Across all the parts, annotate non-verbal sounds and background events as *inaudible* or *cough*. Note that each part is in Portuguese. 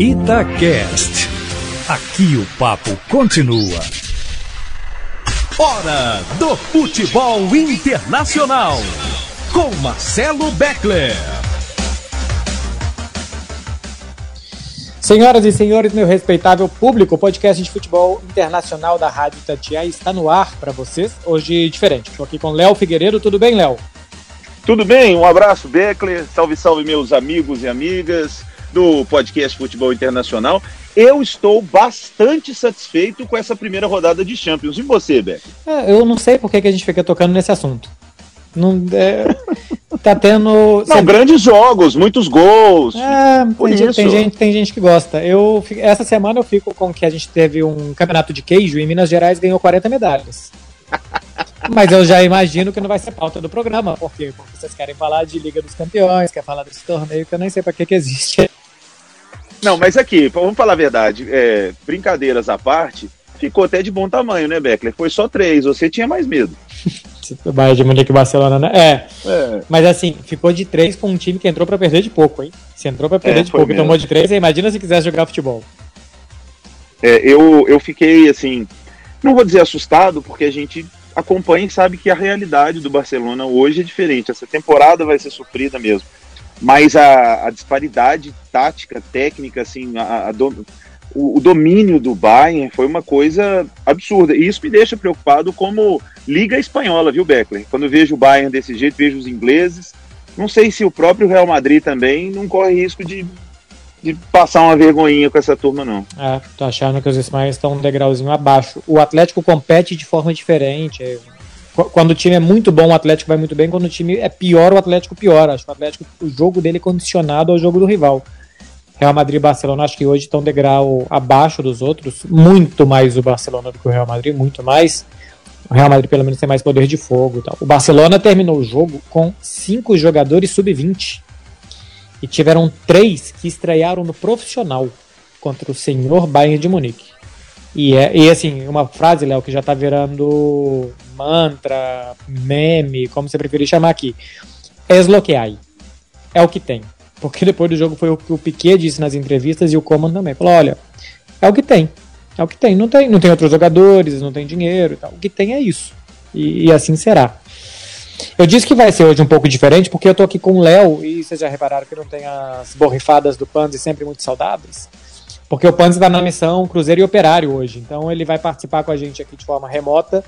Itacast. Aqui o papo continua. Hora do futebol internacional. Com Marcelo Beckler. Senhoras e senhores, meu respeitável público, o podcast de futebol internacional da Rádio Itatiaia está no ar para vocês. Hoje diferente. Estou aqui com Léo Figueiredo. Tudo bem, Léo? Tudo bem? Um abraço, Beckler. Salve, salve, meus amigos e amigas do podcast Futebol Internacional. Eu estou bastante satisfeito com essa primeira rodada de Champions. E você, Beck? É, eu não sei por que, que a gente fica tocando nesse assunto. Não, é, tá tendo. Não, grandes jogos, muitos gols. É, tem, gente, tem, gente, tem gente que gosta. Eu, essa semana eu fico com que a gente teve um campeonato de queijo e Minas Gerais ganhou 40 medalhas. *laughs* Mas eu já imagino que não vai ser pauta do programa. Por quê? Porque vocês querem falar de Liga dos Campeões, quer falar desse torneio que eu nem sei para que, que existe. Não, mas aqui, vamos falar a verdade. É, brincadeiras à parte, ficou até de bom tamanho, né, Beckler? Foi só três, você tinha mais medo. *laughs* Bayern de Munique e Barcelona, né? É. é. Mas assim, ficou de três com um time que entrou para perder de pouco, hein? Se entrou para perder é, de pouco mesmo. e tomou de três, imagina se quisesse jogar futebol. É, eu, eu fiquei assim, não vou dizer assustado, porque a gente acompanha e sabe que a realidade do Barcelona hoje é diferente. Essa temporada vai ser sofrida mesmo mas a, a disparidade tática, técnica, assim, a, a do, o, o, domínio do Bayern foi uma coisa absurda. E isso me deixa preocupado como liga espanhola, viu, Beckler? Quando eu vejo o Bayern desse jeito, vejo os ingleses. Não sei se o próprio Real Madrid também não corre risco de, de passar uma vergonhinha com essa turma, não. É, tô achando que os espanhóis estão um degrauzinho abaixo. O Atlético compete de forma diferente. É quando o time é muito bom, o Atlético vai muito bem. Quando o time é pior, o Atlético piora. Acho que o Atlético, o jogo dele é condicionado ao jogo do rival. Real Madrid e Barcelona, acho que hoje estão degrau abaixo dos outros. Muito mais o Barcelona do que o Real Madrid, muito mais. O Real Madrid, pelo menos, tem mais poder de fogo tal. O Barcelona terminou o jogo com cinco jogadores sub-20. E tiveram três que estrearam no profissional contra o senhor Bayern de Munique. E, é, e assim, uma frase, Léo, que já tá virando mantra, meme, como você preferir chamar aqui. Esloqueai. É o que tem. Porque depois do jogo foi o que o Piquet disse nas entrevistas e o Coman também. Falou: olha, é o que tem. É o que tem. Não tem, não tem outros jogadores, não tem dinheiro. Tal. O que tem é isso. E, e assim será. Eu disse que vai ser hoje um pouco diferente, porque eu tô aqui com o Léo, e vocês já repararam que não tem as borrifadas do Panzi sempre muito saudáveis. Porque o Panzi está na missão Cruzeiro e Operário hoje. Então ele vai participar com a gente aqui de forma remota,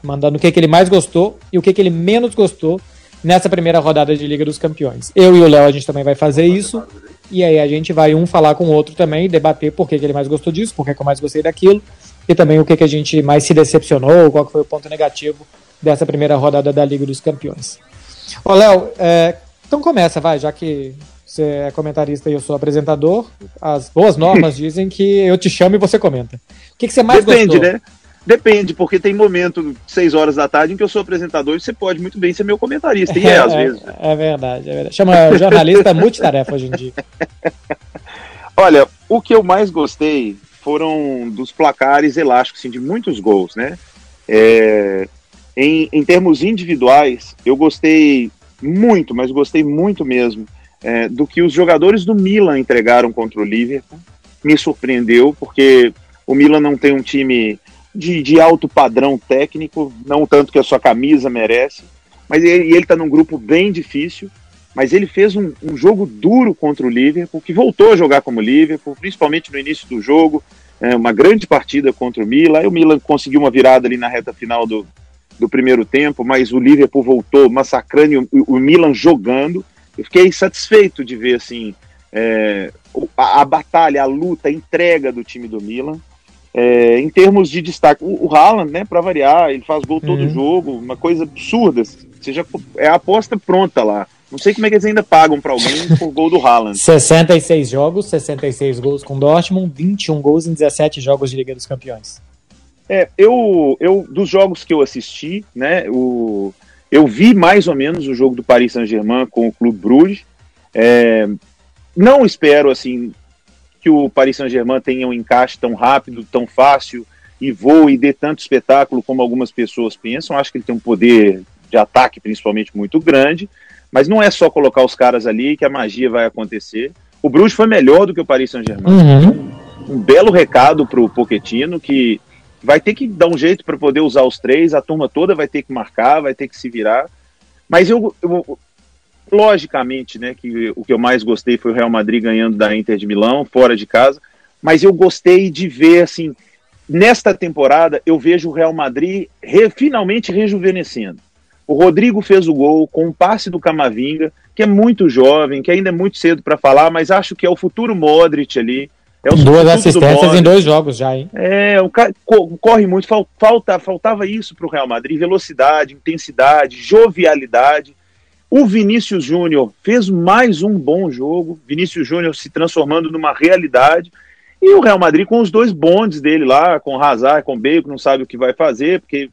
mandando o que, que ele mais gostou e o que, que ele menos gostou nessa primeira rodada de Liga dos Campeões. Eu e o Léo a gente também vai fazer isso. E aí a gente vai um falar com o outro também, debater por que, que ele mais gostou disso, por que, que eu mais gostei daquilo, e também o que, que a gente mais se decepcionou, qual foi o ponto negativo dessa primeira rodada da Liga dos Campeões. Ô, Léo, é, então começa, vai, já que você é comentarista e eu sou apresentador, as boas normas *laughs* dizem que eu te chamo e você comenta. O que, que você mais Depende, gostou? né? Depende, porque tem momento, 6 horas da tarde, em que eu sou apresentador e você pode muito bem ser meu comentarista. E é, *laughs* é às vezes. É verdade, é verdade. Chama jornalista multitarefa hoje em dia. *laughs* Olha, o que eu mais gostei foram dos placares elásticos, assim, de muitos gols, né? É, em, em termos individuais, eu gostei muito, mas gostei muito mesmo é, do que os jogadores do Milan entregaram contra o Liverpool. Me surpreendeu, porque o Milan não tem um time de, de alto padrão técnico, não tanto que a sua camisa merece, mas ele está num grupo bem difícil. Mas ele fez um, um, jogo duro contra o Liverpool, que voltou a jogar como Liverpool, principalmente no início do jogo, é, uma grande partida contra o Milan. Aí o Milan conseguiu uma virada ali na reta final do, do primeiro tempo, mas o Liverpool voltou massacrando o, o Milan jogando eu fiquei satisfeito de ver assim é, a, a, batalha, a luta, a entrega do time do Milan. É, em termos de destaque, o, o Haaland, né, para variar, ele faz gol todo uhum. jogo, uma coisa absurda. Seja, é a aposta pronta lá. Não sei como é que eles ainda pagam para alguém *laughs* por gol do Haaland. 66 jogos, 66 gols com Dortmund, 21 gols em 17 jogos de Liga dos Campeões. É, eu, eu dos jogos que eu assisti, né, o, eu vi mais ou menos o jogo do Paris Saint-Germain com o Clube Bruges. É, não espero assim que o Paris Saint-Germain tenha um encaixe tão rápido, tão fácil e voe e dê tanto espetáculo como algumas pessoas pensam. Acho que ele tem um poder de ataque principalmente muito grande, mas não é só colocar os caras ali que a magia vai acontecer. o Bruges foi melhor do que o Paris Saint-Germain. Uhum. Um belo recado para o Pochettino que vai ter que dar um jeito para poder usar os três, a turma toda vai ter que marcar, vai ter que se virar. Mas eu, eu logicamente, né, que o que eu mais gostei foi o Real Madrid ganhando da Inter de Milão, fora de casa, mas eu gostei de ver, assim, nesta temporada, eu vejo o Real Madrid re, finalmente rejuvenescendo. O Rodrigo fez o gol com um passe do Camavinga, que é muito jovem, que ainda é muito cedo para falar, mas acho que é o futuro Modric ali. É Duas assistências em dois jogos já, hein? É, o cara corre muito, falta, faltava isso para o Real Madrid: velocidade, intensidade, jovialidade. O Vinícius Júnior fez mais um bom jogo, Vinícius Júnior se transformando numa realidade. E o Real Madrid com os dois bondes dele lá, com Hazard, com Bacon, não sabe o que vai fazer, porque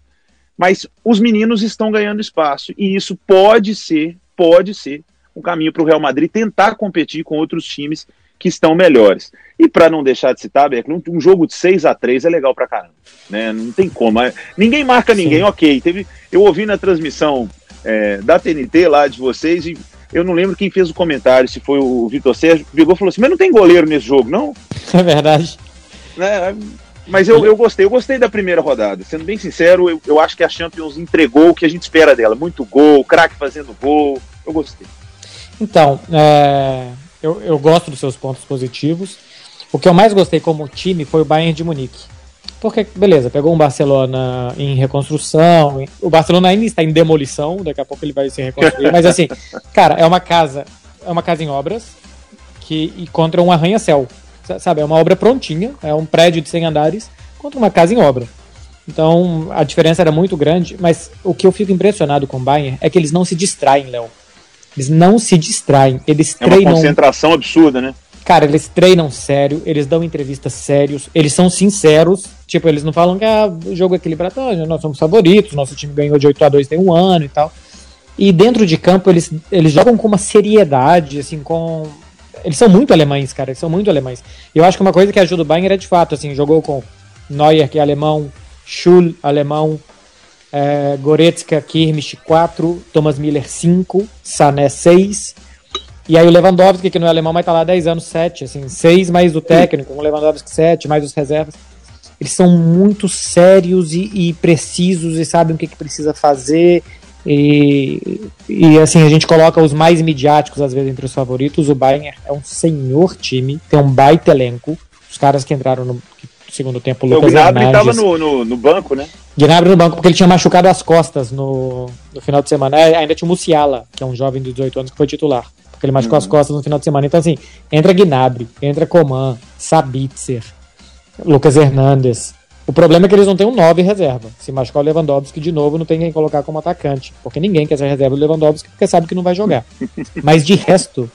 mas os meninos estão ganhando espaço e isso pode ser, pode ser um caminho para o Real Madrid tentar competir com outros times que estão melhores. E para não deixar de citar, Beck, um jogo de 6 a 3 é legal para caramba, né? Não tem como. É, ninguém marca ninguém, Sim. ok. Teve, eu ouvi na transmissão é, da TNT lá de vocês e eu não lembro quem fez o comentário, se foi o Vitor Sérgio, e falou assim, mas não tem goleiro nesse jogo, não? É verdade. Né? Mas eu, eu gostei, eu gostei da primeira rodada. Sendo bem sincero, eu, eu acho que a Champions entregou o que a gente espera dela. Muito gol, craque fazendo gol. Eu gostei. Então, é, eu, eu gosto dos seus pontos positivos. O que eu mais gostei como time foi o Bayern de Munique. Porque, beleza, pegou um Barcelona em reconstrução. O Barcelona ainda está em demolição, daqui a pouco ele vai se reconstruir. mas assim, cara, é uma casa, é uma casa em obras que contra um arranha-céu. Sabe, é uma obra prontinha, é um prédio de 100 andares contra uma casa em obra. Então a diferença era muito grande, mas o que eu fico impressionado com o Bayern é que eles não se distraem, Léo. Eles não se distraem, eles é treinam. uma concentração absurda, né? Cara, eles treinam sério, eles dão entrevistas sérios, eles são sinceros. Tipo, eles não falam que ah, o jogo é equilibrado, nós somos favoritos, nosso time ganhou de 8 a 2 tem um ano e tal. E dentro de campo eles, eles jogam com uma seriedade, assim, com eles são muito alemães, cara. Eles são muito alemães. Eu acho que uma coisa que ajuda o Bayern é de fato, assim, jogou com Neuer, que é alemão, Schul, alemão, é, Goretzka, Kirmich 4, Thomas Miller 5, Sané 6. E aí o Lewandowski, que não é alemão, mas tá lá 10 anos, 7, assim, 6 mais o técnico, o Lewandowski 7, mais os reservas. Eles são muito sérios e, e precisos e sabem o que, que precisa fazer e, e assim, a gente coloca os mais midiáticos, às vezes, entre os favoritos. O Bayern é um senhor time, tem um baita elenco. Os caras que entraram no segundo tempo, o Lucas O Gnabry estava no, no, no, banco, né? Gnabry no banco, porque ele tinha machucado as costas no, no final de semana. É, ainda tinha o Musiala, que é um jovem de 18 anos que foi titular. Porque ele machucou uhum. as costas no final de semana. Então, assim, entra Gnabry, entra Coman, Sabitzer, Lucas Hernandes, o problema é que eles não têm um 9 reserva. Se machucar o Lewandowski de novo, não tem quem colocar como atacante. Porque ninguém quer ser reserva do Lewandowski porque sabe que não vai jogar. *laughs* Mas de resto,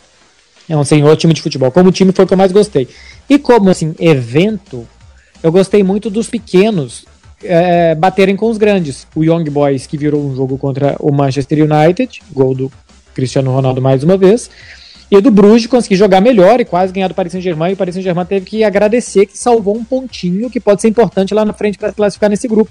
é um senhor time de futebol. Como time foi o que eu mais gostei. E como assim, evento, eu gostei muito dos pequenos é, baterem com os grandes. O Young Boys, que virou um jogo contra o Manchester United, gol do Cristiano Ronaldo mais uma vez. E do Bruges conseguir jogar melhor e quase ganhar do Paris Saint-Germain. E o Paris Saint-Germain teve que agradecer que salvou um pontinho que pode ser importante lá na frente para classificar nesse grupo.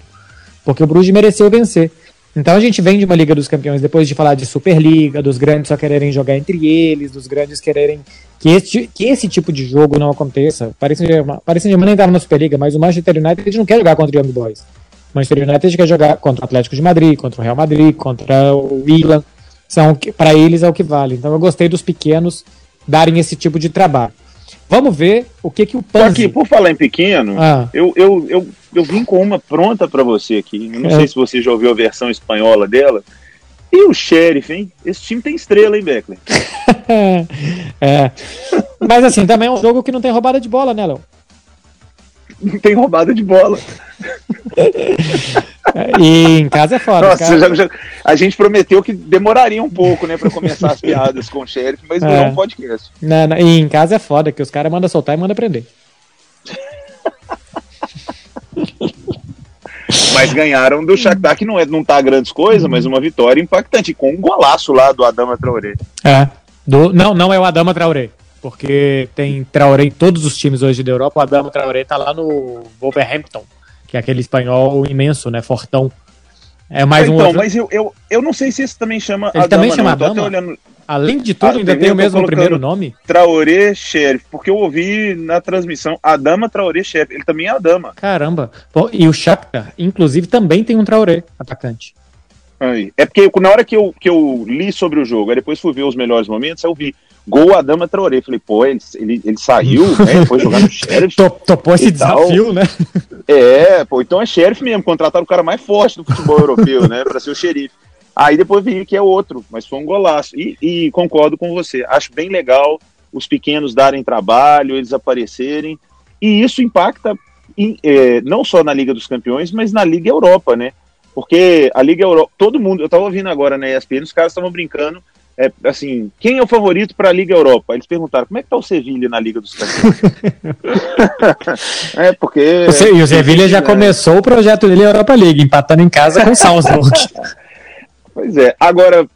Porque o Bruges mereceu vencer. Então a gente vem de uma Liga dos Campeões depois de falar de Superliga, dos grandes só quererem jogar entre eles, dos grandes quererem que esse, que esse tipo de jogo não aconteça. O Paris Saint-Germain Saint nem estava na Superliga, mas o Manchester United não quer jogar contra o Young Boys. O Manchester United quer jogar contra o Atlético de Madrid, contra o Real Madrid, contra o Milan são para eles é o que vale. Então eu gostei dos pequenos darem esse tipo de trabalho. Vamos ver o que que o Panzi... Aqui, por falar em pequeno, ah. eu, eu, eu, eu vim com uma pronta para você aqui. Eu não é. sei se você já ouviu a versão espanhola dela. E o Sheriff, hein? Esse time tem estrela, hein, Beckler? *laughs* é. Mas assim, também é um jogo que não tem roubada de bola, né, Léo? Não tem roubada de bola. *laughs* E em casa é foda. Nossa, já, já, a gente prometeu que demoraria um pouco, né, pra começar as *laughs* piadas com o sheriff, mas é. um podcast. Não, não, e em casa é foda, que os caras mandam soltar e mandam prender. *laughs* mas ganharam do Shakhtar, que não, é, não tá grandes coisas, mas uma vitória impactante, com um golaço lá do Adama Traoré. É, do, não, não é o Adama Traoré, porque tem Traoré em todos os times hoje da Europa, o Adama Traoré tá lá no Wolverhampton que é aquele espanhol imenso, né? Fortão. É mais então, um outro... mas eu, eu, eu não sei se esse também chama Ele Adama, também chama não. Adama? Olhando... Além de tudo, ah, ainda tem o mesmo primeiro nome? Traoré Sheriff, porque eu ouvi na transmissão Adama Traoré Sheriff. Ele também é Adama. Caramba. e o Shakhtar, inclusive, também tem um Traoré atacante. Aí. É porque na hora que eu, que eu li sobre o jogo, aí depois fui ver os melhores momentos, eu vi gol Adama Traoré. Falei, pô, ele, ele, ele saiu, *laughs* né? Foi jogar no Sheriff. Topou esse desafio, tal. né? É, pô, então é Sheriff mesmo. Contrataram o cara mais forte do futebol europeu, né? Pra ser o xerife. Aí depois vi que é outro, mas foi um golaço. E, e, concordo com você. Acho bem legal os pequenos darem trabalho, eles aparecerem. E isso impacta em, é, não só na Liga dos Campeões, mas na Liga Europa, né? Porque a Liga Europa, todo mundo, eu estava ouvindo agora na ESPN, os caras estavam brincando, é, assim, quem é o favorito para a Liga Europa? Eles perguntaram, como é que tá o Sevilha na Liga dos Campeões? *laughs* é, porque... e o Sevilha já né? começou o projeto dele Europa League, empatando em casa com o Salzburg. *laughs* Pois é. Agora,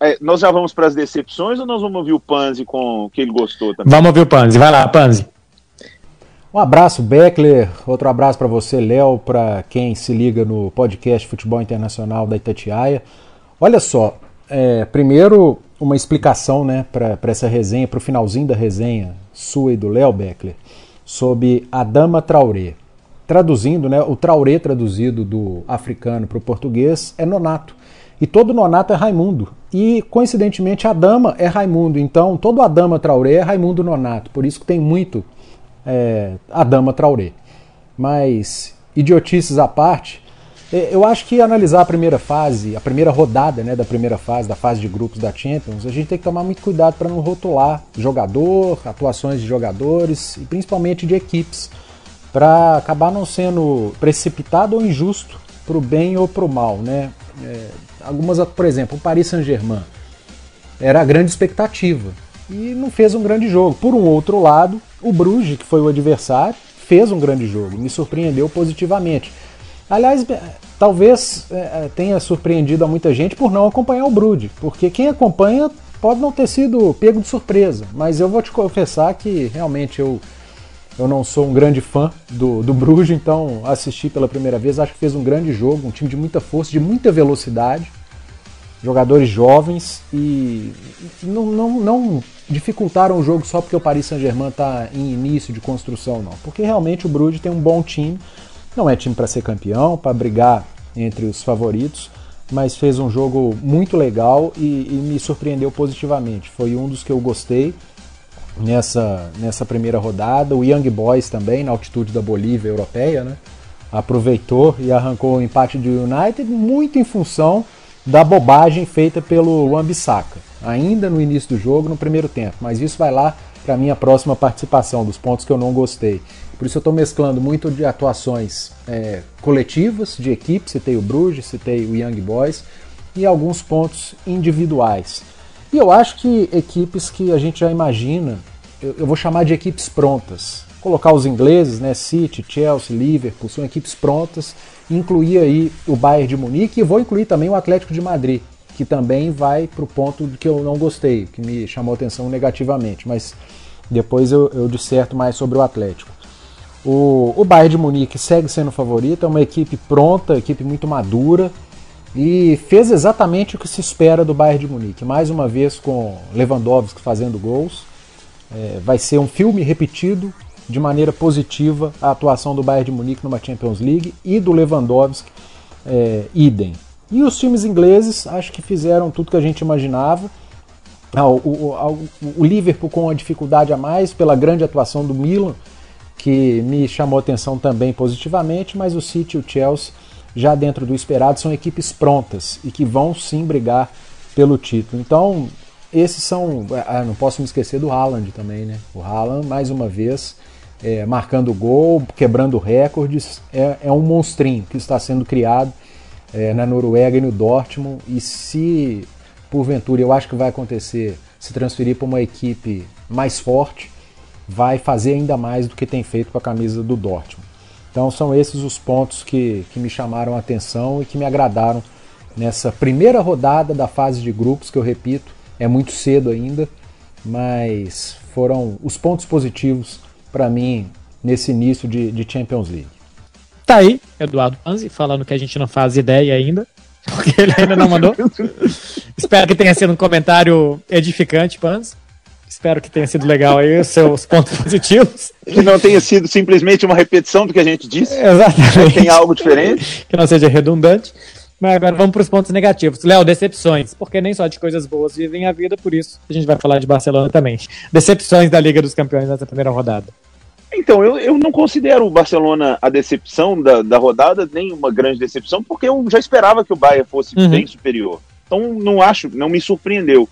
é, nós já vamos para as decepções ou nós vamos ouvir o Panzi com o que ele gostou também? Vamos ouvir o Panzi. Vai lá, Panzi. Um abraço, Beckler. Outro abraço para você, Léo, para quem se liga no podcast Futebol Internacional da Itatiaia. Olha só, é, primeiro uma explicação né, para essa resenha, para o finalzinho da resenha sua e do Léo Beckler, sobre a Dama Traoré. Traduzindo, né, o Traoré traduzido do africano para o português é nonato. E todo nonato é Raimundo. E, coincidentemente, a dama é Raimundo. Então, todo a dama Traoré é Raimundo Nonato. Por isso que tem muito é, a dama Traoré. Mas, idiotices à parte, eu acho que analisar a primeira fase, a primeira rodada né, da primeira fase, da fase de grupos da Champions, a gente tem que tomar muito cuidado para não rotular jogador, atuações de jogadores e principalmente de equipes, para acabar não sendo precipitado ou injusto para o bem ou para o mal. Né? É, algumas, por exemplo, o Paris Saint-Germain era a grande expectativa e não fez um grande jogo. Por um outro lado, o Bruges, que foi o adversário, fez um grande jogo, me surpreendeu positivamente. Aliás, é, talvez é, é, tenha surpreendido a muita gente por não acompanhar o Bruges, porque quem acompanha pode não ter sido pego de surpresa, mas eu vou te confessar que realmente eu eu não sou um grande fã do, do Bruges, então assisti pela primeira vez. Acho que fez um grande jogo, um time de muita força, de muita velocidade, jogadores jovens e não, não, não dificultaram o jogo só porque o Paris Saint-Germain está em início de construção, não. Porque realmente o Bruges tem um bom time, não é time para ser campeão, para brigar entre os favoritos, mas fez um jogo muito legal e, e me surpreendeu positivamente. Foi um dos que eu gostei nessa, nessa primeira rodada. O Young Boys também, na altitude da Bolívia europeia, né? aproveitou e arrancou o empate do United, muito em função da bobagem feita pelo Wambisaka, ainda no início do jogo, no primeiro tempo. Mas isso vai lá para minha próxima participação, dos pontos que eu não gostei. Por isso eu estou mesclando muito de atuações é, coletivas, de equipe, citei o Bruges, citei o Young Boys, e alguns pontos individuais. E eu acho que equipes que a gente já imagina, eu, eu vou chamar de equipes prontas. Colocar os ingleses, né, City, Chelsea, Liverpool, são equipes prontas. Incluir aí o Bayern de Munique e vou incluir também o Atlético de Madrid, que também vai para o ponto que eu não gostei, que me chamou atenção negativamente. Mas depois eu, eu disserto mais sobre o Atlético. O, o Bayern de Munique segue sendo favorito, é uma equipe pronta, equipe muito madura, e fez exatamente o que se espera do Bayern de Munique. Mais uma vez com Lewandowski fazendo gols. É, vai ser um filme repetido de maneira positiva a atuação do Bayern de Munique numa Champions League e do Lewandowski é, idem. E os times ingleses acho que fizeram tudo que a gente imaginava. Ah, o, o, o, Liverpool com a dificuldade a mais pela grande atuação do Milan, que me chamou atenção também positivamente, mas o City e o Chelsea já dentro do esperado, são equipes prontas e que vão sim brigar pelo título. Então, esses são. Ah, não posso me esquecer do Haaland também, né? O Haaland, mais uma vez, é, marcando gol, quebrando recordes. É, é, um monstrinho que está sendo criado é, na Noruega e no Dortmund. E se, porventura, eu acho que vai acontecer, se transferir para uma equipe mais forte, vai fazer ainda mais do que tem feito com a camisa do Dortmund. Então são esses os pontos que, que me chamaram a atenção e que me agradaram nessa primeira rodada da fase de grupos, que eu repito, é muito cedo ainda, mas foram os pontos positivos para mim nesse início de, de, Champions League. Tá aí, Eduardo Panzi, falando que a gente não faz ideia ainda. *laughs* Porque ele ainda não mandou. Espero que tenha sido um comentário edificante, Pans. Espero que tenha sido legal aí os seus pontos positivos. Que não tenha sido simplesmente uma repetição do que a gente disse. Exatamente. Tem algo diferente. Que não seja redundante. Mas agora vamos para os pontos negativos. Léo, decepções. Porque nem só de coisas boas vivem a vida, por isso a gente vai falar de Barcelona também. Decepções da Liga dos Campeões nessa primeira rodada. Então, eu, eu não considero o Barcelona a decepção da, da rodada, nem uma grande decepção, porque eu já esperava que o Bayern fosse uhum. bem superior. Então, não acho, não me surpreendeu.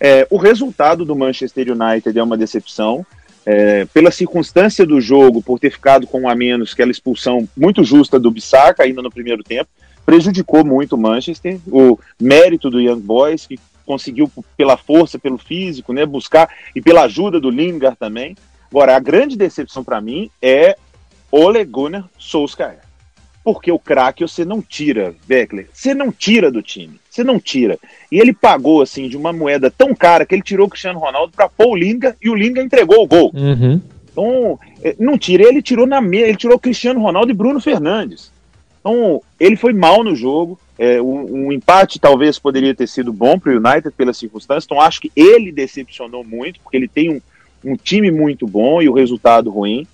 É, o resultado do Manchester United é uma decepção. É, pela circunstância do jogo, por ter ficado com um a menos, aquela expulsão muito justa do Bissaka ainda no primeiro tempo, prejudicou muito o Manchester. O mérito do Young Boys, que conseguiu pela força, pelo físico, né, buscar, e pela ajuda do Lingard também. Agora, a grande decepção para mim é Ole Gunnar Solskjaer. Porque o craque você não tira, Beckler. Você não tira do time. Você não tira. E ele pagou, assim, de uma moeda tão cara que ele tirou o Cristiano Ronaldo para pôr o Linga e o Linga entregou o gol. Uhum. Então, é, não tira. Ele tirou na mesa, ele tirou Cristiano Ronaldo e Bruno Fernandes. Então, ele foi mal no jogo. É, um, um, empate talvez poderia ter sido bom para o United pelas circunstâncias. Então, acho que ele decepcionou muito, porque ele tem um, um time muito bom e o resultado ruim.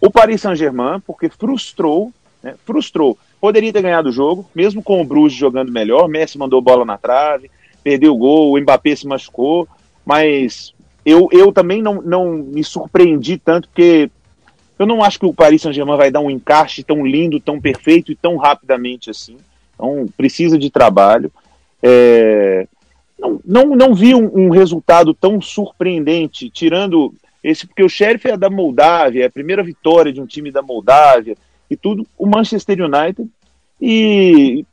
O Paris Saint-Germain, porque frustrou, né, frustrou. Poderia ter ganhado o jogo, mesmo com o Bruges jogando melhor. Messi mandou bola na trave, perdeu o gol, o Mbappé se machucou, mas eu, eu também não, não me surpreendi tanto, porque eu não acho que o Paris Saint-Germain vai dar um encaixe tão lindo, tão perfeito e tão rapidamente assim. Então, precisa de trabalho. É, não, não, não vi um, um, resultado tão surpreendente, tirando esse, porque o Sheriff é da Moldávia, é a primeira vitória de um time da Moldávia e tudo, o Manchester United. E,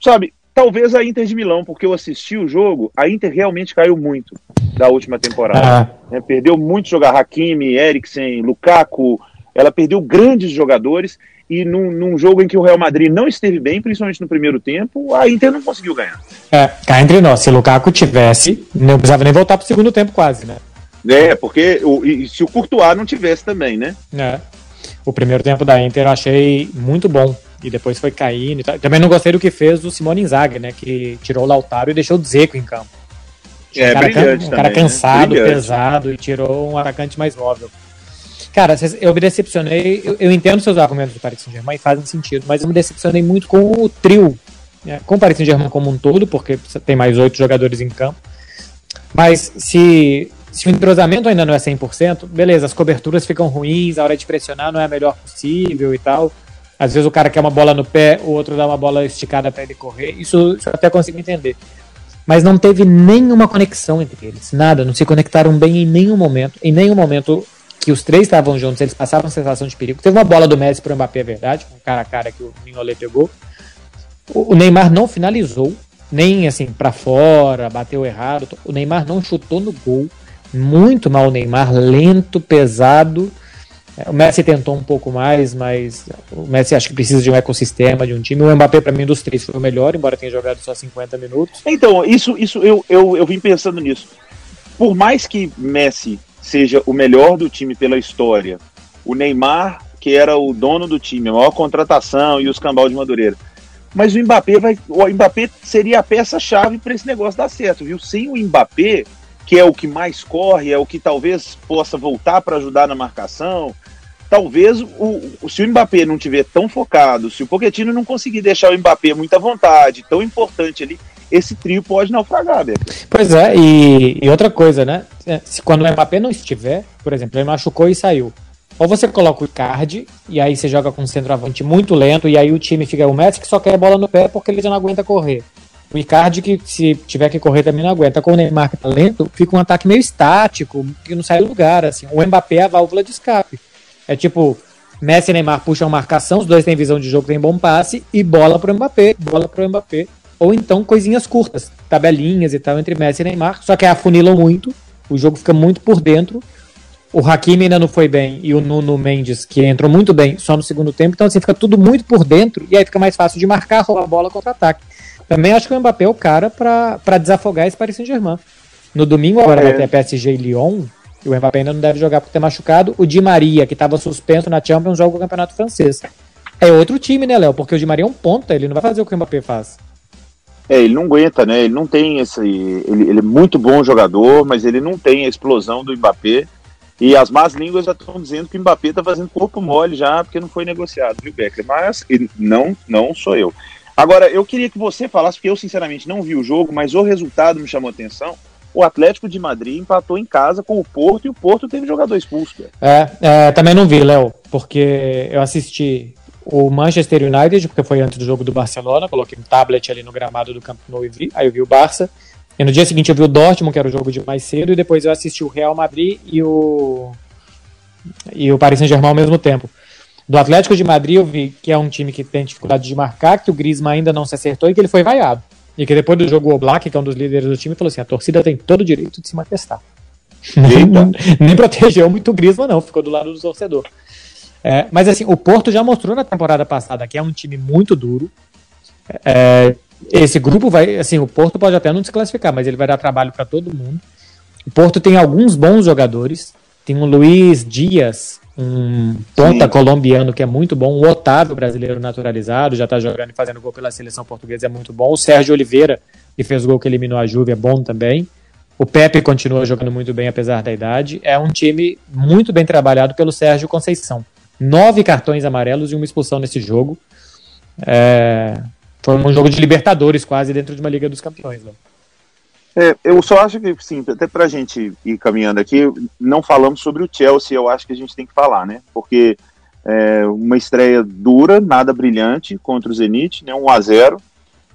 sabe, talvez a Inter de Milão, porque eu assisti o jogo, a Inter realmente caiu muito da última temporada. Ah. Perdeu muito jogar Hakimi, Eriksen, Lukaku, ela perdeu grandes jogadores e num, num, jogo em que o Real Madrid não esteve bem, principalmente no primeiro tempo, a Inter não conseguiu ganhar. É, cá entre nós, se o Lukaku tivesse, não precisava nem voltar para o segundo tempo quase, né? É, porque o, e, se o Courtois não tivesse também, né? É. O primeiro tempo da Inter eu achei muito bom. E depois foi caindo e tal. Também não gostei do que fez o Simone Inzaghi, né? Que tirou o Lautaro e deixou o Dzeko em campo. É, um cara, brilhante um cara né? cansado, né? pesado e tirou um atacante mais móvel. Cara, eu me decepcionei. Eu, eu entendo seus argumentos do Paris Saint-Germain, fazem sentido, mas eu me decepcionei muito com o trio. Né, com o Paris Saint-Germain como um todo, porque tem mais oito jogadores em campo. Mas se, se o entrosamento ainda não é 100%, beleza, as coberturas ficam ruins, a hora de pressionar não é a melhor possível e tal. Às vezes o cara quer uma bola no pé, o outro dá uma bola esticada para ele correr. Isso, isso eu até consigo entender. Mas não teve nenhuma conexão entre eles. Nada, não se conectaram bem em nenhum momento. Em nenhum momento que os três estavam juntos, eles passavam sensação de perigo. Teve uma bola do Messi para o Mbappé, é verdade, um cara a cara que o Mignolet pegou. O, Neymar não finalizou, nem assim para fora, bateu errado. O Neymar não chutou no gol. Muito mal o Neymar, lento, pesado. É, o Messi tentou um pouco mais, mas o Messi acho que precisa de um ecossistema, de um time. O Mbappé, para mim, dos três foi o melhor, embora tenha jogado só 50 minutos. Então, isso, isso eu, eu, eu vim pensando nisso. Por mais que Messi seja o melhor do time pela história, o Neymar, que era o dono do time, a maior contratação e os cambal de Madureira. Mas o Mbappé vai, o Mbappé seria a peça-chave para esse negócio dar certo, viu? Sem o Mbappé, que é o que mais corre, é o que talvez possa voltar para ajudar na marcação, talvez o, se o Mbappé não tiver tão focado, se o Pochettino não conseguir deixar o Mbappé muito à vontade, tão importante ali, esse trio pode naufragar, Beto. Pois é, e, e, outra coisa, né? É, se, quando o Mbappé não estiver, por exemplo, ele machucou e saiu. Ou você coloca o Icardi, e aí você joga com um centroavante muito lento, e aí o time fica o Messi que só quer a bola no pé porque ele já não aguenta correr. O Icardi, que se tiver que correr também não aguenta. Com o Neymar que tá lento, fica um ataque meio estático, que não sai do lugar, assim. O Mbappé é a válvula de escape. É tipo, Messi e Neymar puxam marcação, os dois têm visão de jogo, têm bom passe, e bola pro Mbappé, bola pro Mbappé ou então coisinhas curtas, tabelinhas e tal entre Messi e Neymar, só que afunilam muito, o jogo fica muito por dentro. O Hakimi ainda não foi bem e o Nuno Mendes, que entrou muito bem só no segundo tempo, então assim fica tudo muito por dentro e aí fica mais fácil de marcar, roubar a bola contra-ataque. Também acho que o Mbappé é o cara para desafogar esse Paris Saint-Germain. No domingo agora é. vai ter PSG e Lyon, e o Mbappé ainda não deve jogar por ter machucado. O Di Maria, que estava suspenso na Champions, joga o Campeonato Francês. É outro time, né, Léo? Porque o Di Maria é um ponta, ele não vai fazer o que o Mbappé faz. É, ele não aguenta, né? Ele não tem esse. Ele, ele é muito bom jogador, mas ele não tem a explosão do Mbappé. E as más línguas já estão dizendo que o Mbappé está fazendo corpo mole já, porque não foi negociado, viu, Becker? Mas não, não sou eu. Agora, eu queria que você falasse, porque eu sinceramente não vi o jogo, mas o resultado me chamou a atenção. O Atlético de Madrid empatou em casa com o Porto e o Porto teve jogador expulso. É, é, também não vi, Léo, porque eu assisti o Manchester United, porque foi antes do jogo do Barcelona, coloquei um tablet ali no gramado do Campo Nou e vi, aí eu vi o Barça. E no dia seguinte eu vi o Dortmund, que era o jogo de mais cedo, e depois eu assisti o Real Madrid e o e o Paris Saint-Germain ao mesmo tempo. Do Atlético de Madrid eu vi que é um time que tem dificuldade de marcar, que o Griezmann ainda não se acertou e que ele foi vaiado. E que depois do jogo o Oblak, que é um dos líderes do time, falou assim: a torcida tem todo o direito de se manifestar. *laughs* Nem protegeu muito o Griezmann, não, ficou do lado do torcedor. É, mas assim, o Porto já mostrou na temporada passada que é um time muito duro. É, esse grupo vai, assim, o Porto pode até não desclassificar, mas ele vai dar trabalho para todo mundo. O Porto tem alguns bons jogadores. Tem o Luiz Dias, um ponta Sim. colombiano que é muito bom. O Otávio, brasileiro naturalizado, já está jogando e fazendo gol pela seleção portuguesa, é muito bom. O Sérgio Oliveira, que fez o gol que eliminou a Juve, é bom também. O Pepe continua jogando muito bem, apesar da idade. É um time muito bem trabalhado pelo Sérgio Conceição. Nove cartões amarelos e uma expulsão nesse jogo. É... Foi um jogo de Libertadores, quase, dentro de uma Liga dos Campeões. Né? É, eu só acho que, sim, até pra gente ir caminhando aqui, não falamos sobre o Chelsea, eu acho que a gente tem que falar, né? Porque é uma estreia dura, nada brilhante contra o Zenit, né? 1 a 0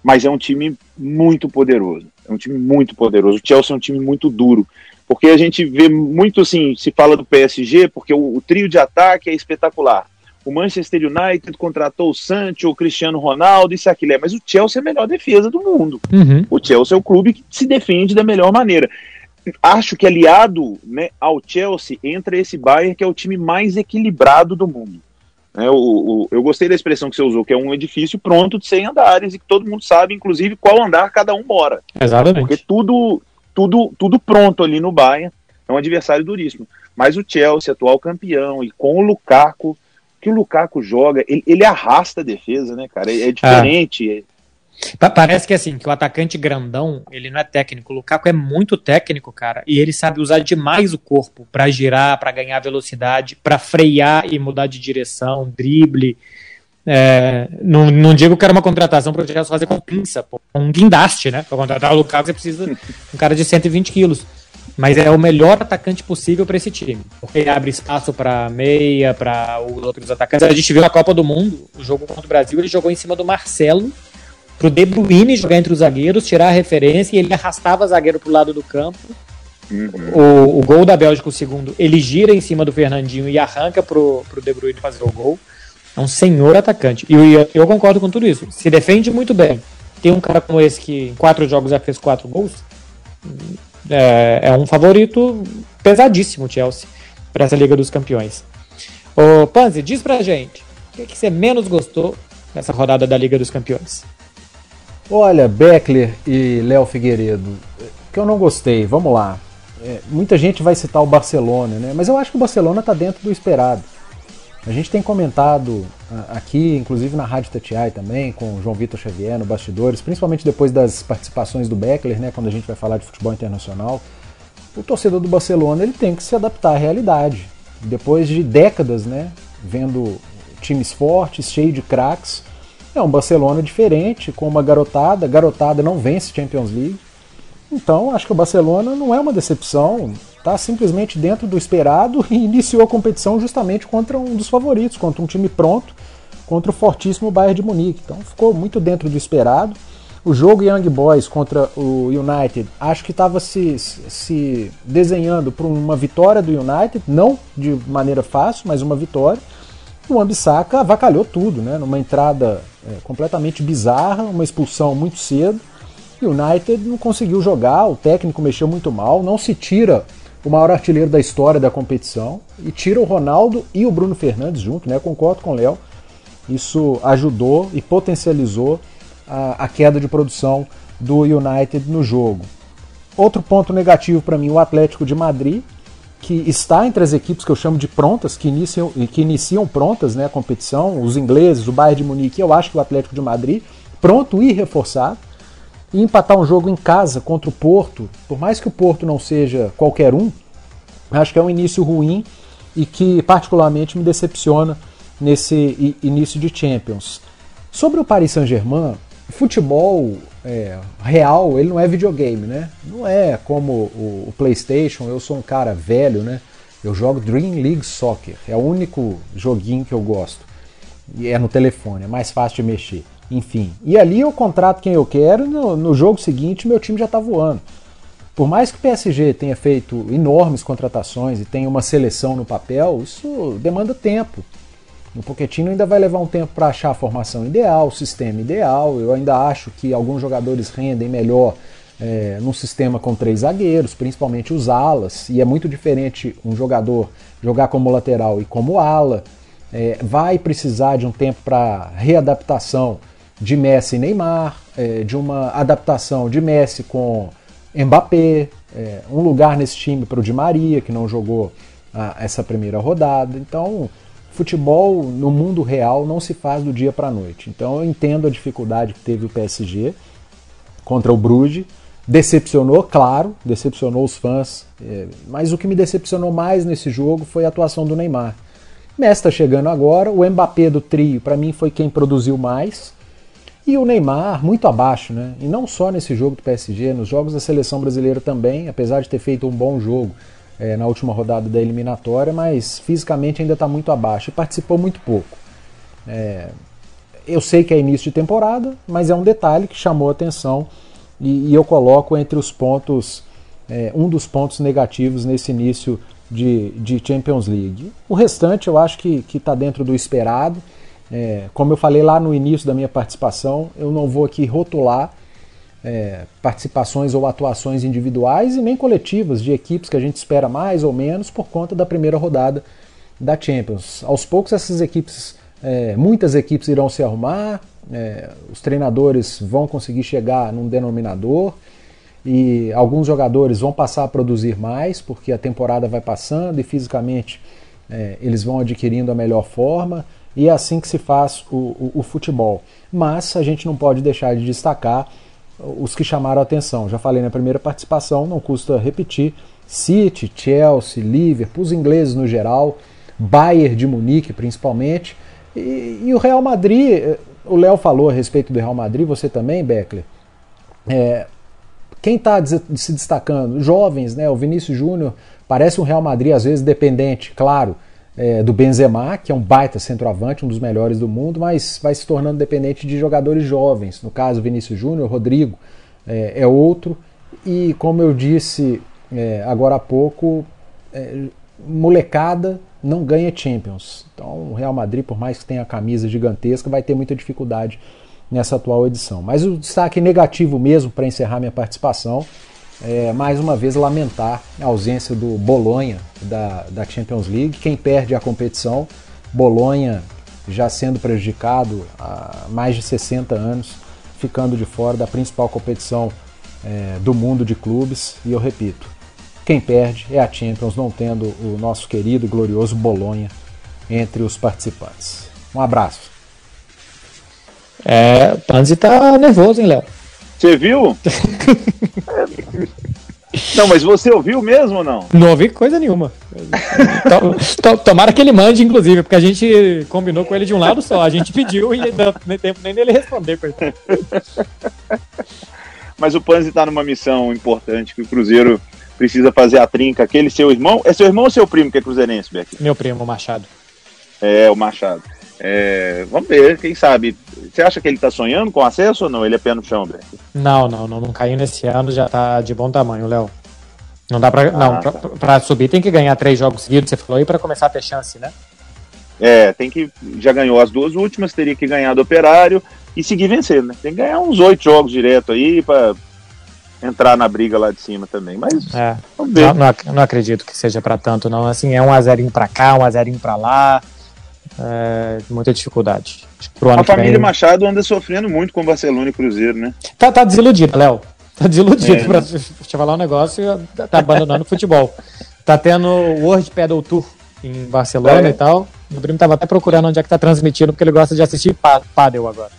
mas é um time muito poderoso. É um time muito poderoso. O Chelsea é um time muito duro. Porque a gente vê muito assim, se fala do PSG, porque o, o trio de ataque é espetacular o Manchester United contratou o Sancho, o Cristiano Ronaldo, isso aquilo é, mas o Chelsea é a melhor defesa do mundo. Uhum. O Chelsea é o clube que se defende da melhor maneira. Acho que aliado né, ao Chelsea entra esse Bayern, que é o time mais equilibrado do mundo. É, o, o, eu gostei da expressão que você usou, que é um edifício pronto de 100 andares e que todo mundo sabe, inclusive, qual andar cada um mora. Exatamente. Porque tudo, tudo, tudo pronto ali no Bayern. É um adversário duríssimo. Mas o Chelsea, atual campeão, e com o Lukaku, que o Lukaku joga, ele, ele arrasta a defesa, né, cara? É, é diferente. Ah. Parece que assim, que o atacante grandão, ele não é técnico. O Lukaku é muito técnico, cara, e ele sabe usar demais o corpo para girar, para ganhar velocidade, para frear e mudar de direção, drible. É, não, não digo que era uma contratação para o fazer com pinça, um guindaste, né? Para contratar o Lukaku você precisa de um cara de 120 quilos mas é o melhor atacante possível para esse time, porque ele abre espaço para meia, para os outros atacantes. A gente viu na Copa do Mundo, o jogo contra o Brasil, ele jogou em cima do Marcelo pro De Bruyne jogar entre os zagueiros, tirar a referência e ele arrastava o zagueiro pro lado do campo. Uhum. O, o, gol da Bélgica, o segundo, ele gira em cima do Fernandinho e arranca pro, pro De Bruyne fazer o gol. É um senhor atacante. E eu, eu concordo com tudo isso. Se defende muito bem. Tem um cara como esse que em quatro jogos já fez quatro gols é, é um favorito pesadíssimo Chelsea para essa Liga dos Campeões. Ô Panzi, diz pra gente, o que, que você menos gostou nessa rodada da Liga dos Campeões? Olha, Beckler e Léo Figueiredo, que eu não gostei, vamos lá. É, muita gente vai citar o Barcelona, né? Mas eu acho que o Barcelona está dentro do esperado. A gente tem comentado aqui, inclusive na Rádio Tatiai também, com o João Vitor Xavier no Bastidores, principalmente depois das participações do Beckler, né, quando a gente vai falar de futebol internacional. O torcedor do Barcelona ele tem que se adaptar à realidade. Depois de décadas, né, vendo times fortes, cheio de craques, é um Barcelona diferente, com uma garotada. Garotada não vence Champions League. Então, acho que o Barcelona não é uma decepção está simplesmente dentro do esperado *laughs* e iniciou a competição justamente contra um dos favoritos, contra um time pronto, contra o fortíssimo Bayern de Munique. Então ficou muito dentro do esperado. O jogo Young Boys contra o United, acho que estava se, se desenhando para uma vitória do United, não de maneira fácil, mas uma vitória. O Ambissaca avacalhou tudo, né? numa entrada é, completamente bizarra, uma expulsão muito cedo. O United não conseguiu jogar, o técnico mexeu muito mal, não se tira o maior artilheiro da história da competição e tira o Ronaldo e o Bruno Fernandes junto, né? Concordo com o Léo. Isso ajudou e potencializou a, a, queda de produção do United no jogo. Outro ponto negativo para mim, o Atlético de Madrid, que está entre as equipes que eu chamo de prontas, que iniciam, que iniciam prontas né, a competição, os ingleses, o Bayern de Munique, eu acho que o Atlético de Madrid, pronto e reforçado. E empatar um jogo em casa contra o Porto, por mais que o Porto não seja qualquer um, acho que é um início ruim e que particularmente me decepciona nesse início de Champions. Sobre o Paris Saint-Germain, futebol é, real, ele não é videogame, né? Não é como o, o, PlayStation. Eu sou um cara velho, né? Eu jogo Dream League Soccer. É o único joguinho que eu gosto. E é no telefone, é mais fácil de mexer. Enfim. E ali eu contrato quem eu quero. No, no jogo seguinte, meu time já está voando. Por mais que o PSG tenha feito enormes contratações e tenha uma seleção no papel, isso demanda tempo. O Pochettino ainda vai levar um tempo para achar a formação ideal, o sistema ideal. Eu ainda acho que alguns jogadores rendem melhor é, num sistema com três zagueiros, principalmente os alas, e é muito diferente um jogador jogar como lateral e como ala. É, vai precisar de um tempo para readaptação de Messi e Neymar, é, de uma adaptação de Messi com Mbappé, é, um lugar nesse time para o Di Maria, que não jogou a, essa primeira rodada. Então, futebol no mundo real não se faz do dia para a noite. Então, eu entendo a dificuldade que teve o PSG contra o Bruges. Decepcionou, claro, decepcionou os fãs, é, mas o que me decepcionou mais nesse jogo foi a atuação do Neymar. Messi está chegando agora, o Mbappé do trio, para mim, foi quem produziu mais. E o Neymar, muito abaixo, né? E não só nesse jogo do PSG, nos jogos da seleção brasileira também, apesar de ter feito um bom jogo é, na última rodada da eliminatória, mas fisicamente ainda está muito abaixo e participou muito pouco. É, eu sei que é início de temporada, mas é um detalhe que chamou atenção e, e eu coloco entre os pontos, é, um dos pontos negativos nesse início de, de Champions League. O restante eu acho que está dentro do esperado. É, como eu falei lá no início da minha participação, eu não vou aqui rotular é, participações ou atuações individuais e nem coletivas de equipes que a gente espera mais ou menos por conta da primeira rodada da Champions. Aos poucos essas equipes, é, muitas equipes irão se arrumar, é, os treinadores vão conseguir chegar num denominador e alguns jogadores vão passar a produzir mais porque a temporada vai passando e fisicamente é, eles vão adquirindo a melhor forma e é assim que se faz o, o, o futebol. Mas a gente não pode deixar de destacar os que chamaram atenção. Já falei na primeira participação, não custa repetir: City, Chelsea, Liverpool, os ingleses no geral, Bayern de Munique principalmente, e, e o Real Madrid. Eh, o Léo falou a respeito do Real Madrid, você também, Beckler. É, quem está se destacando? Jovens, né? O Vinícius Júnior parece um Real Madrid às vezes dependente, claro, é, do Benzema, que é um baita centroavante, um dos melhores do mundo, mas vai se tornando dependente de jogadores jovens. No caso, Vinícius Júnior, Rodrigo é, é, outro. E como eu disse é, agora há pouco, é, molecada não ganha Champions. Então o Real Madrid, por mais que tenha a camisa gigantesca, vai ter muita dificuldade nessa atual edição. Mas o destaque negativo mesmo para encerrar minha participação é, mais uma vez lamentar a ausência do Bolonha da, da Champions League. Quem perde a competição, Bolonha já sendo prejudicado há mais de 60 anos, ficando de fora da principal competição é, do mundo de clubes. E eu repito, quem perde é a Champions, não tendo o nosso querido e glorioso Bolonha entre os participantes. Um abraço. É, o Panzi tá nervoso, hein, Léo? Você viu? *laughs* Não, mas você ouviu mesmo ou não? Não ouvi coisa nenhuma. Tomara que ele mande, inclusive, porque a gente combinou com ele de um lado só. A gente pediu e não tem tempo nem dele responder. Mas o Panzi está numa missão importante que o Cruzeiro precisa fazer a trinca. Aquele seu irmão. É seu irmão ou seu primo que é cruzeirense, Beck? Meu primo, Machado. É, o Machado. É, vamos ver, quem sabe. Você acha que ele tá sonhando com acesso ou não? Ele é pé no chão, Beck? Não, não, não, não caiu nesse ano, já tá de bom tamanho, Léo. Não dá pra. Ah, não, tá. pra, pra, subir tem que ganhar três jogos seguidos, você falou, e pra começar a ter chance, né? É, tem que. Já ganhou as duas últimas, teria que ganhar do operário e seguir vencendo, né? Tem que ganhar uns oito jogos direto aí pra entrar na briga lá de cima também. Mas é. Não, não, acredito que seja para tanto, não. Assim, é um a zerinho pra cá, um a zerinho pra lá é, muita dificuldade. a família vem... Machado anda sofrendo muito com Barcelona e Cruzeiro, né? Tá, tá desiludida, Léo. Tá desiludido. É, *laughs* pra te falar um negócio, tá abandonando o futebol. Tá tendo o World Pedal Tour em Barcelona é. e tal. O primo tava até procurando onde é que tá transmitindo, porque ele gosta de assistir pádel agora.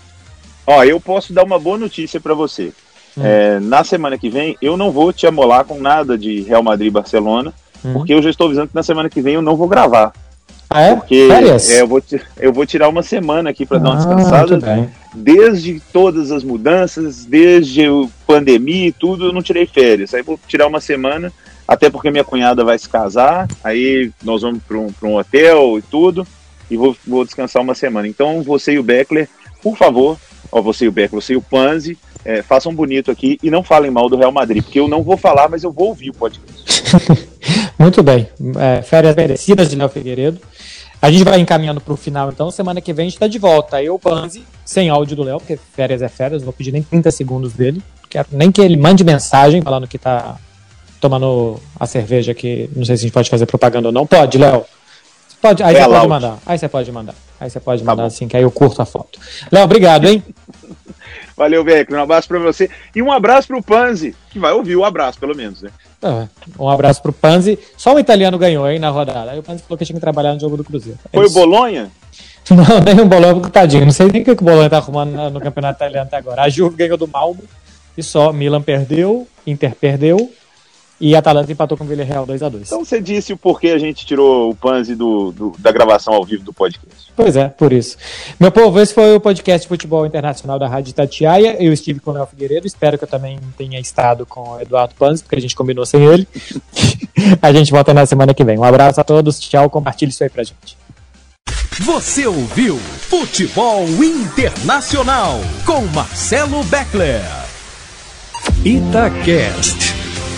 Ó, eu posso dar uma boa notícia para você. Hum. É, na semana que vem, eu não vou te amolar com nada de Real Madrid e Barcelona, hum. porque eu já estou avisando que na semana que vem eu não vou gravar. Ah, é? Porque é, eu, vou, eu vou tirar uma semana aqui para dar uma ah, descansada. Desde todas as mudanças, desde a pandemia e tudo, eu não tirei férias. Aí vou tirar uma semana, até porque minha cunhada vai se casar. Aí nós vamos para um, um hotel e tudo. E vou, vou descansar uma semana. Então você e o Beckler, por favor, ó, você e o Beckler, você e o Panzi, é, façam bonito aqui e não falem mal do Real Madrid, porque eu não vou falar, mas eu vou ouvir o podcast. *laughs* Muito bem. É, férias merecidas de Léo Figueiredo. A gente vai encaminhando para o final, então. Semana que vem a gente está de volta. Eu, Panzi, sem áudio do Léo, porque férias é férias, não vou pedir nem 30 segundos dele. Quero nem que ele mande mensagem falando que está tomando a cerveja aqui. Não sei se a gente pode fazer propaganda ou não. Pode, Léo. Pode, aí é você pode mandar. Aí você pode mandar. Aí você pode tá mandar assim, que aí eu curto a foto. Léo, obrigado, hein? *laughs* Valeu, Beck. Um abraço para você. E um abraço para o Panzi, que vai ouvir o abraço, pelo menos, né? É, um abraço pro Panzi. Só o italiano ganhou, hein, na rodada. Aí o Panzi falou que tinha que trabalhar no jogo do Cruzeiro. Foi o Bolonha? *laughs* Não, nem o Bolonha, tadinho. Não sei nem o que o Bolonha tá arrumando no campeonato italiano até agora. A Juve ganhou do Malmo e só Milan perdeu, Inter perdeu, e a Atalanta empatou com o Villarreal 2x2. Então você disse o porquê a gente tirou o Panzi do, do, da gravação ao vivo do podcast. Pois é, por isso. Meu povo, esse foi o podcast de Futebol Internacional da Rádio Tatiaia. Eu estive com o Léo Figueiredo, espero que eu também tenha estado com o Eduardo Panzi, porque a gente combinou sem ele. *laughs* a gente volta na semana que vem. Um abraço a todos, tchau, compartilhe isso aí pra gente. Você ouviu Futebol Internacional com Marcelo Beckler. Itacast.